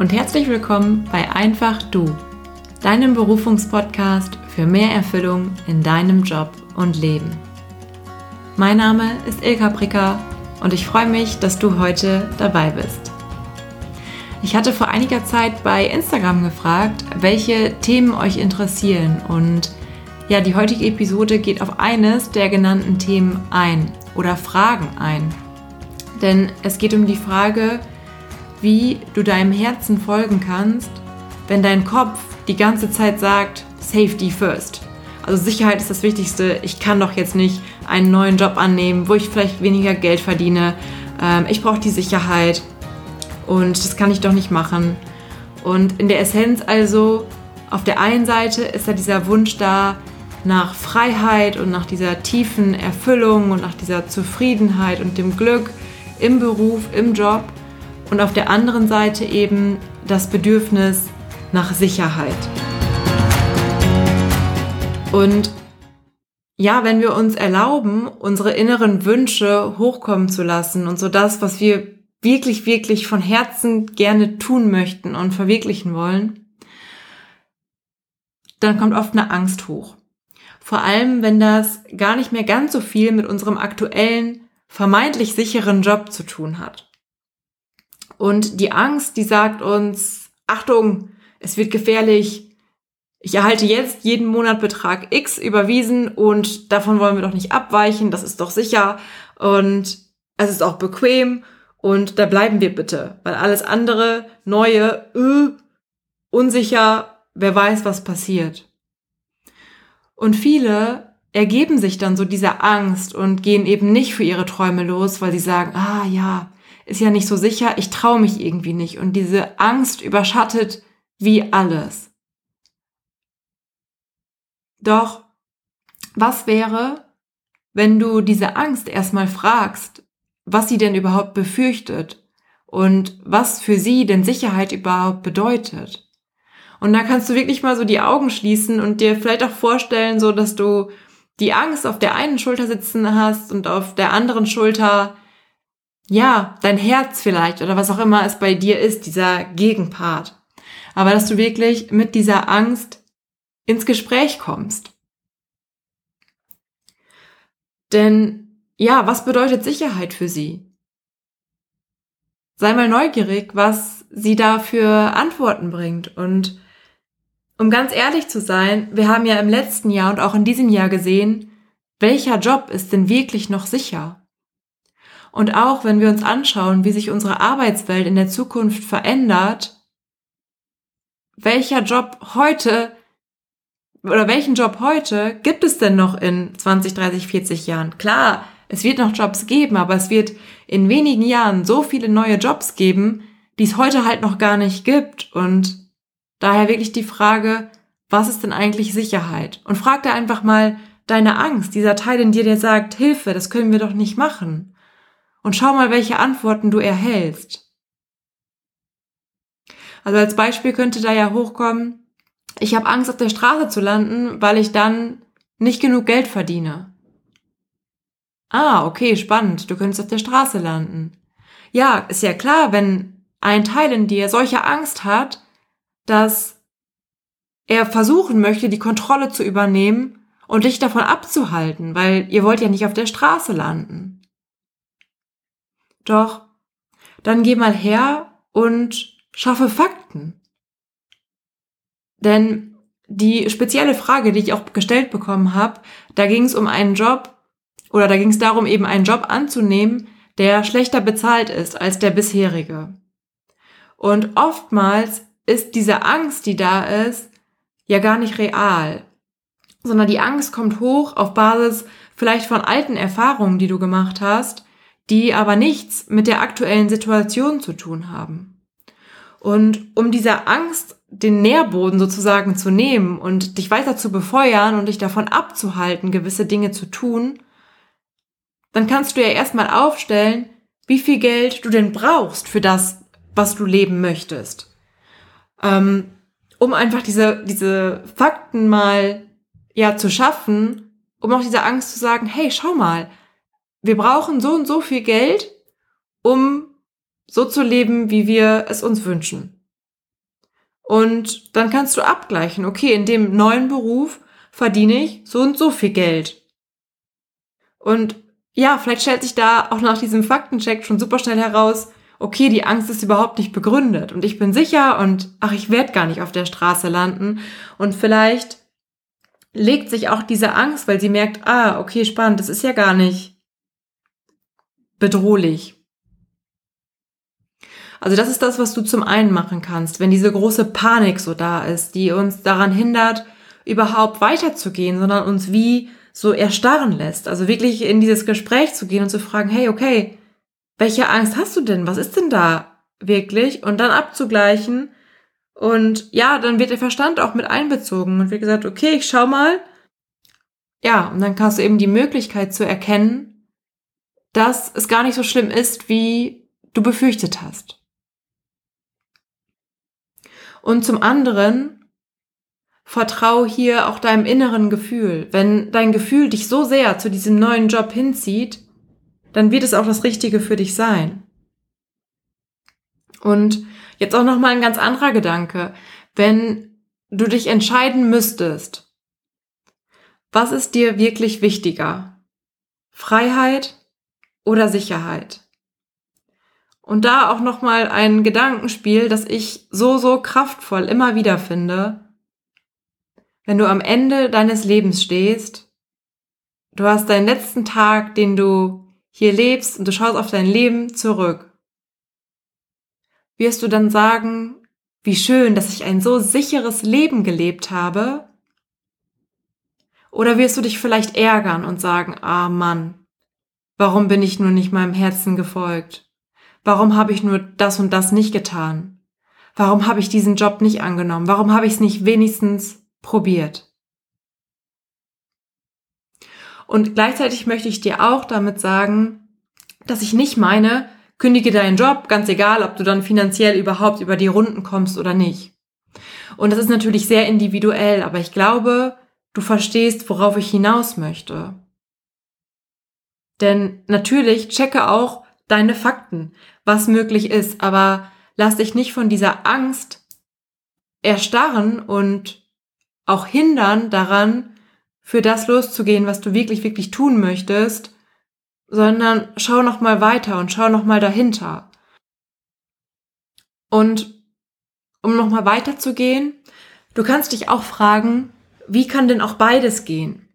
und herzlich willkommen bei Einfach Du, deinem Berufungspodcast für mehr Erfüllung in deinem Job und Leben. Mein Name ist Ilka Bricker und ich freue mich, dass du heute dabei bist. Ich hatte vor einiger Zeit bei Instagram gefragt, welche Themen euch interessieren und ja, die heutige Episode geht auf eines der genannten Themen ein oder Fragen ein. Denn es geht um die Frage, wie du deinem Herzen folgen kannst, wenn dein Kopf die ganze Zeit sagt, Safety first. Also Sicherheit ist das Wichtigste. Ich kann doch jetzt nicht einen neuen Job annehmen, wo ich vielleicht weniger Geld verdiene. Ähm, ich brauche die Sicherheit und das kann ich doch nicht machen. Und in der Essenz also, auf der einen Seite ist da dieser Wunsch da nach Freiheit und nach dieser tiefen Erfüllung und nach dieser Zufriedenheit und dem Glück im Beruf, im Job und auf der anderen Seite eben das Bedürfnis nach Sicherheit. Und ja, wenn wir uns erlauben, unsere inneren Wünsche hochkommen zu lassen und so das, was wir wirklich, wirklich von Herzen gerne tun möchten und verwirklichen wollen, dann kommt oft eine Angst hoch. Vor allem, wenn das gar nicht mehr ganz so viel mit unserem aktuellen, vermeintlich sicheren Job zu tun hat. Und die Angst, die sagt uns, Achtung, es wird gefährlich, ich erhalte jetzt jeden Monat Betrag X überwiesen und davon wollen wir doch nicht abweichen, das ist doch sicher. Und es ist auch bequem. Und da bleiben wir bitte, weil alles andere, neue, äh, unsicher, wer weiß, was passiert. Und viele ergeben sich dann so dieser Angst und gehen eben nicht für ihre Träume los, weil sie sagen, ah ja, ist ja nicht so sicher, ich traue mich irgendwie nicht. Und diese Angst überschattet wie alles. Doch was wäre, wenn du diese Angst erstmal fragst, was sie denn überhaupt befürchtet und was für sie denn Sicherheit überhaupt bedeutet? Und da kannst du wirklich mal so die Augen schließen und dir vielleicht auch vorstellen, so dass du die Angst auf der einen Schulter sitzen hast und auf der anderen Schulter ja, dein Herz vielleicht oder was auch immer es bei dir ist, dieser Gegenpart. Aber dass du wirklich mit dieser Angst ins Gespräch kommst. Denn ja, was bedeutet Sicherheit für sie? Sei mal neugierig, was sie da für Antworten bringt. Und um ganz ehrlich zu sein, wir haben ja im letzten Jahr und auch in diesem Jahr gesehen, welcher Job ist denn wirklich noch sicher? Und auch wenn wir uns anschauen, wie sich unsere Arbeitswelt in der Zukunft verändert, welcher Job heute oder welchen Job heute gibt es denn noch in 20, 30, 40 Jahren? Klar, es wird noch Jobs geben, aber es wird in wenigen Jahren so viele neue Jobs geben, die es heute halt noch gar nicht gibt. Und daher wirklich die Frage, was ist denn eigentlich Sicherheit? Und frag da einfach mal deine Angst, dieser Teil in dir, der sagt, Hilfe, das können wir doch nicht machen und schau mal, welche Antworten du erhältst. Also als Beispiel könnte da ja hochkommen, ich habe Angst, auf der Straße zu landen, weil ich dann nicht genug Geld verdiene. Ah, okay, spannend, du könntest auf der Straße landen. Ja, ist ja klar, wenn ein Teil in dir solche Angst hat, dass er versuchen möchte, die Kontrolle zu übernehmen und dich davon abzuhalten, weil ihr wollt ja nicht auf der Straße landen. Doch dann geh mal her und schaffe Fakten. Denn die spezielle Frage, die ich auch gestellt bekommen habe, da ging es um einen Job oder da ging es darum, eben einen Job anzunehmen, der schlechter bezahlt ist als der bisherige. Und oftmals ist diese Angst, die da ist, ja gar nicht real, sondern die Angst kommt hoch auf Basis vielleicht von alten Erfahrungen, die du gemacht hast, die aber nichts mit der aktuellen Situation zu tun haben. Und um dieser Angst den Nährboden sozusagen zu nehmen und dich weiter zu befeuern und dich davon abzuhalten, gewisse Dinge zu tun, dann kannst du ja erstmal aufstellen, wie viel Geld du denn brauchst für das, was du leben möchtest. Ähm, um einfach diese, diese Fakten mal ja zu schaffen, um auch diese Angst zu sagen, hey, schau mal, wir brauchen so und so viel Geld, um so zu leben, wie wir es uns wünschen. Und dann kannst du abgleichen, okay, in dem neuen Beruf verdiene ich so und so viel Geld. Und ja, vielleicht stellt sich da auch nach diesem Faktencheck schon super schnell heraus, okay, die Angst ist überhaupt nicht begründet und ich bin sicher und ach, ich werde gar nicht auf der Straße landen. Und vielleicht legt sich auch diese Angst, weil sie merkt, ah, okay, spannend, das ist ja gar nicht bedrohlich. Also das ist das, was du zum einen machen kannst, wenn diese große Panik so da ist, die uns daran hindert, überhaupt weiterzugehen, sondern uns wie so erstarren lässt. Also wirklich in dieses Gespräch zu gehen und zu fragen, hey, okay, welche Angst hast du denn? Was ist denn da wirklich? Und dann abzugleichen. Und ja, dann wird der Verstand auch mit einbezogen und wird gesagt, okay, ich schau mal. Ja, und dann hast du eben die Möglichkeit zu erkennen, dass es gar nicht so schlimm ist, wie du befürchtet hast. Und zum anderen vertrau hier auch deinem inneren Gefühl. Wenn dein Gefühl dich so sehr zu diesem neuen Job hinzieht, dann wird es auch das Richtige für dich sein. Und jetzt auch noch mal ein ganz anderer Gedanke. Wenn du dich entscheiden müsstest, was ist dir wirklich wichtiger? Freiheit oder Sicherheit? Und da auch noch mal ein Gedankenspiel, das ich so so kraftvoll immer wieder finde wenn du am Ende deines Lebens stehst, du hast deinen letzten Tag, den du hier lebst und du schaust auf dein Leben zurück, wirst du dann sagen, wie schön, dass ich ein so sicheres Leben gelebt habe? Oder wirst du dich vielleicht ärgern und sagen, ah Mann, warum bin ich nur nicht meinem Herzen gefolgt? Warum habe ich nur das und das nicht getan? Warum habe ich diesen Job nicht angenommen? Warum habe ich es nicht wenigstens probiert. Und gleichzeitig möchte ich dir auch damit sagen, dass ich nicht meine, kündige deinen Job, ganz egal, ob du dann finanziell überhaupt über die Runden kommst oder nicht. Und das ist natürlich sehr individuell, aber ich glaube, du verstehst, worauf ich hinaus möchte. Denn natürlich checke auch deine Fakten, was möglich ist, aber lass dich nicht von dieser Angst erstarren und auch hindern daran, für das loszugehen, was du wirklich, wirklich tun möchtest, sondern schau noch mal weiter und schau noch mal dahinter. Und um noch mal weiterzugehen, du kannst dich auch fragen, wie kann denn auch beides gehen?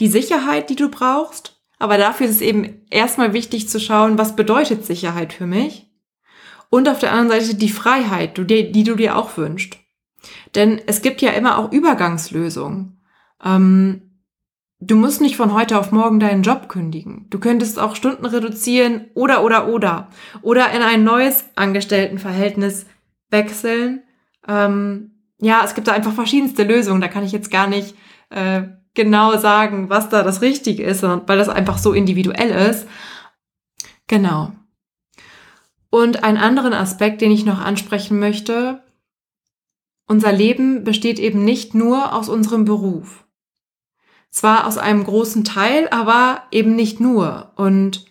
Die Sicherheit, die du brauchst, aber dafür ist es eben erstmal wichtig zu schauen, was bedeutet Sicherheit für mich? Und auf der anderen Seite die Freiheit, die du dir auch wünschst. Denn es gibt ja immer auch Übergangslösungen. Ähm, du musst nicht von heute auf morgen deinen Job kündigen. Du könntest auch Stunden reduzieren oder, oder, oder. Oder in ein neues Angestelltenverhältnis wechseln. Ähm, ja, es gibt da einfach verschiedenste Lösungen. Da kann ich jetzt gar nicht äh, genau sagen, was da das Richtige ist, weil das einfach so individuell ist. Genau. Und einen anderen Aspekt, den ich noch ansprechen möchte, unser Leben besteht eben nicht nur aus unserem Beruf. Zwar aus einem großen Teil, aber eben nicht nur. Und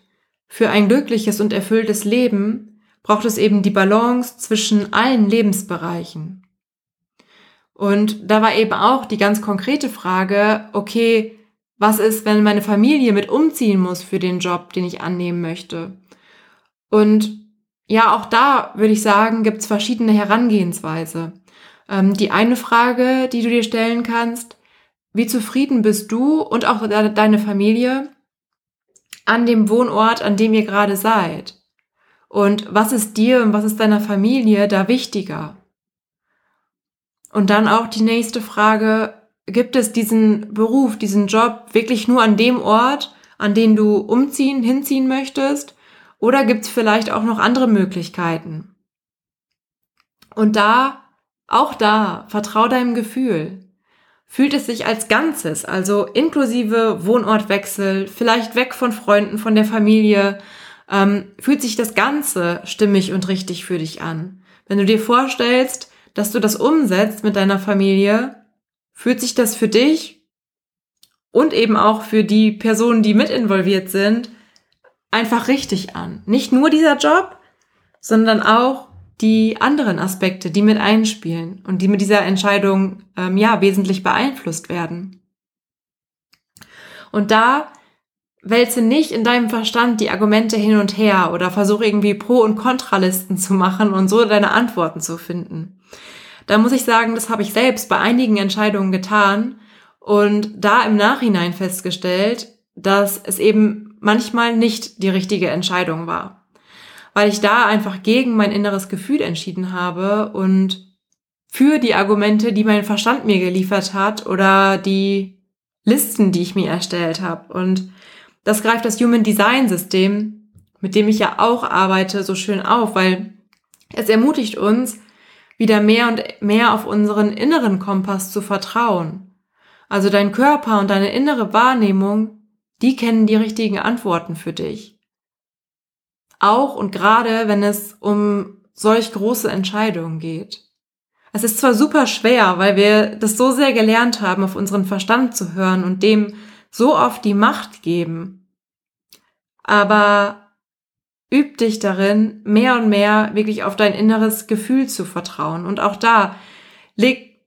für ein glückliches und erfülltes Leben braucht es eben die Balance zwischen allen Lebensbereichen. Und da war eben auch die ganz konkrete Frage, okay, was ist, wenn meine Familie mit umziehen muss für den Job, den ich annehmen möchte? Und ja, auch da würde ich sagen, gibt es verschiedene Herangehensweise. Ähm, die eine Frage, die du dir stellen kannst, wie zufrieden bist du und auch deine Familie an dem Wohnort, an dem ihr gerade seid? Und was ist dir und was ist deiner Familie da wichtiger? Und dann auch die nächste Frage, gibt es diesen Beruf, diesen Job wirklich nur an dem Ort, an den du umziehen, hinziehen möchtest? Oder gibt es vielleicht auch noch andere Möglichkeiten? Und da auch da, vertrau deinem Gefühl. Fühlt es sich als Ganzes, also inklusive Wohnortwechsel, vielleicht weg von Freunden, von der Familie, ähm, fühlt sich das Ganze stimmig und richtig für dich an. Wenn du dir vorstellst, dass du das umsetzt mit deiner Familie, fühlt sich das für dich und eben auch für die Personen, die mit involviert sind, einfach richtig an. Nicht nur dieser Job, sondern auch die anderen Aspekte, die mit einspielen und die mit dieser Entscheidung ähm, ja wesentlich beeinflusst werden. Und da wälze nicht in deinem Verstand die Argumente hin und her oder versuche irgendwie Pro- und Kontralisten zu machen und so deine Antworten zu finden. Da muss ich sagen, das habe ich selbst bei einigen Entscheidungen getan und da im Nachhinein festgestellt, dass es eben manchmal nicht die richtige Entscheidung war. Weil ich da einfach gegen mein inneres Gefühl entschieden habe und für die Argumente, die mein Verstand mir geliefert hat oder die Listen, die ich mir erstellt habe. Und das greift das Human Design System, mit dem ich ja auch arbeite, so schön auf, weil es ermutigt uns, wieder mehr und mehr auf unseren inneren Kompass zu vertrauen. Also dein Körper und deine innere Wahrnehmung, die kennen die richtigen Antworten für dich. Auch und gerade, wenn es um solch große Entscheidungen geht. Es ist zwar super schwer, weil wir das so sehr gelernt haben, auf unseren Verstand zu hören und dem so oft die Macht geben. Aber üb dich darin, mehr und mehr wirklich auf dein inneres Gefühl zu vertrauen. Und auch da, leg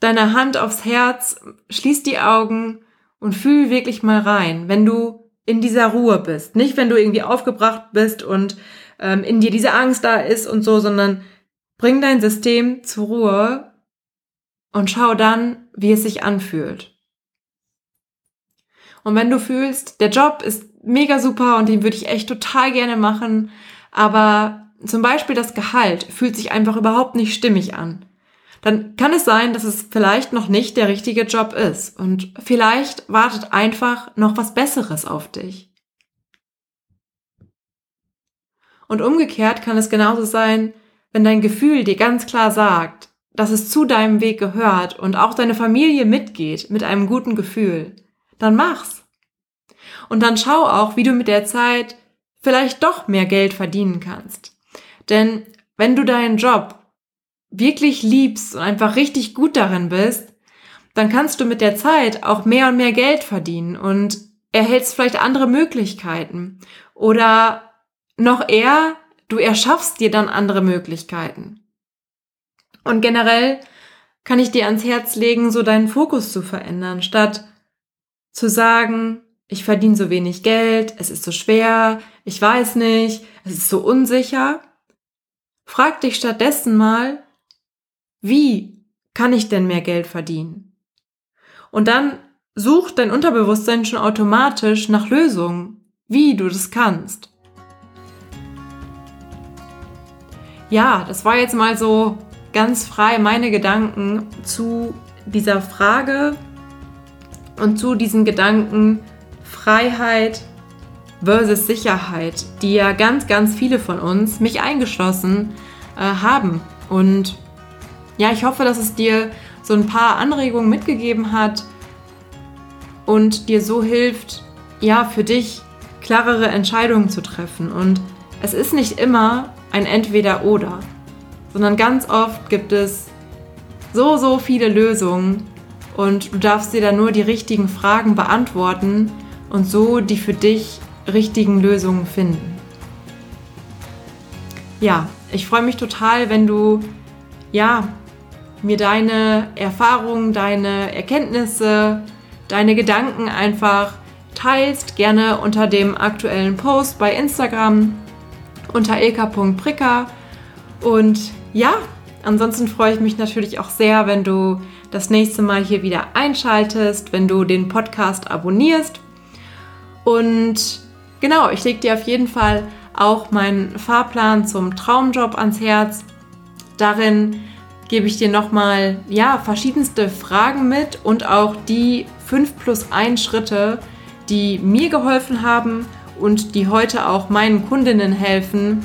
deine Hand aufs Herz, schließ die Augen und fühl wirklich mal rein, wenn du in dieser Ruhe bist. Nicht, wenn du irgendwie aufgebracht bist und ähm, in dir diese Angst da ist und so, sondern bring dein System zur Ruhe und schau dann, wie es sich anfühlt. Und wenn du fühlst, der Job ist mega super und den würde ich echt total gerne machen, aber zum Beispiel das Gehalt fühlt sich einfach überhaupt nicht stimmig an, dann kann es sein, dass es vielleicht noch nicht der richtige Job ist und vielleicht wartet einfach noch was Besseres auf dich. Und umgekehrt kann es genauso sein, wenn dein Gefühl dir ganz klar sagt, dass es zu deinem Weg gehört und auch deine Familie mitgeht mit einem guten Gefühl, dann mach's. Und dann schau auch, wie du mit der Zeit vielleicht doch mehr Geld verdienen kannst. Denn wenn du deinen Job wirklich liebst und einfach richtig gut darin bist, dann kannst du mit der Zeit auch mehr und mehr Geld verdienen und erhältst vielleicht andere Möglichkeiten. Oder noch eher, du erschaffst dir dann andere Möglichkeiten. Und generell kann ich dir ans Herz legen, so deinen Fokus zu verändern, statt zu sagen, ich verdiene so wenig Geld, es ist so schwer, ich weiß nicht, es ist so unsicher. Frag dich stattdessen mal, wie kann ich denn mehr Geld verdienen? Und dann sucht dein Unterbewusstsein schon automatisch nach Lösungen, wie du das kannst. Ja, das war jetzt mal so ganz frei meine Gedanken zu dieser Frage und zu diesen Gedanken, Freiheit versus Sicherheit, die ja ganz, ganz viele von uns, mich eingeschlossen, äh, haben. Und ja, ich hoffe, dass es dir so ein paar Anregungen mitgegeben hat und dir so hilft, ja, für dich klarere Entscheidungen zu treffen. Und es ist nicht immer ein Entweder-Oder, sondern ganz oft gibt es so, so viele Lösungen und du darfst dir dann nur die richtigen Fragen beantworten und so die für dich richtigen Lösungen finden. Ja, ich freue mich total, wenn du ja mir deine Erfahrungen, deine Erkenntnisse, deine Gedanken einfach teilst, gerne unter dem aktuellen Post bei Instagram unter ilka.pricker. Und ja, ansonsten freue ich mich natürlich auch sehr, wenn du das nächste Mal hier wieder einschaltest, wenn du den Podcast abonnierst und genau, ich lege dir auf jeden Fall auch meinen Fahrplan zum Traumjob ans Herz. Darin gebe ich dir nochmal ja, verschiedenste Fragen mit und auch die 5 plus 1 Schritte, die mir geholfen haben und die heute auch meinen Kundinnen helfen,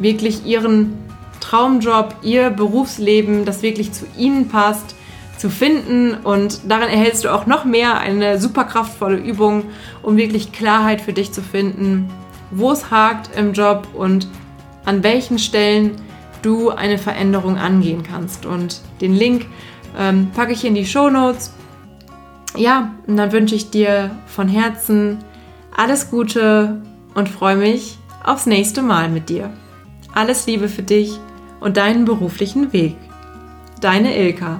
wirklich ihren Traumjob, ihr Berufsleben, das wirklich zu ihnen passt, zu finden und darin erhältst du auch noch mehr eine super kraftvolle Übung, um wirklich Klarheit für dich zu finden, wo es hakt im Job und an welchen Stellen du eine Veränderung angehen kannst. Und den Link ähm, packe ich in die Show Notes. Ja, und dann wünsche ich dir von Herzen alles Gute und freue mich aufs nächste Mal mit dir. Alles Liebe für dich und deinen beruflichen Weg. Deine Ilka.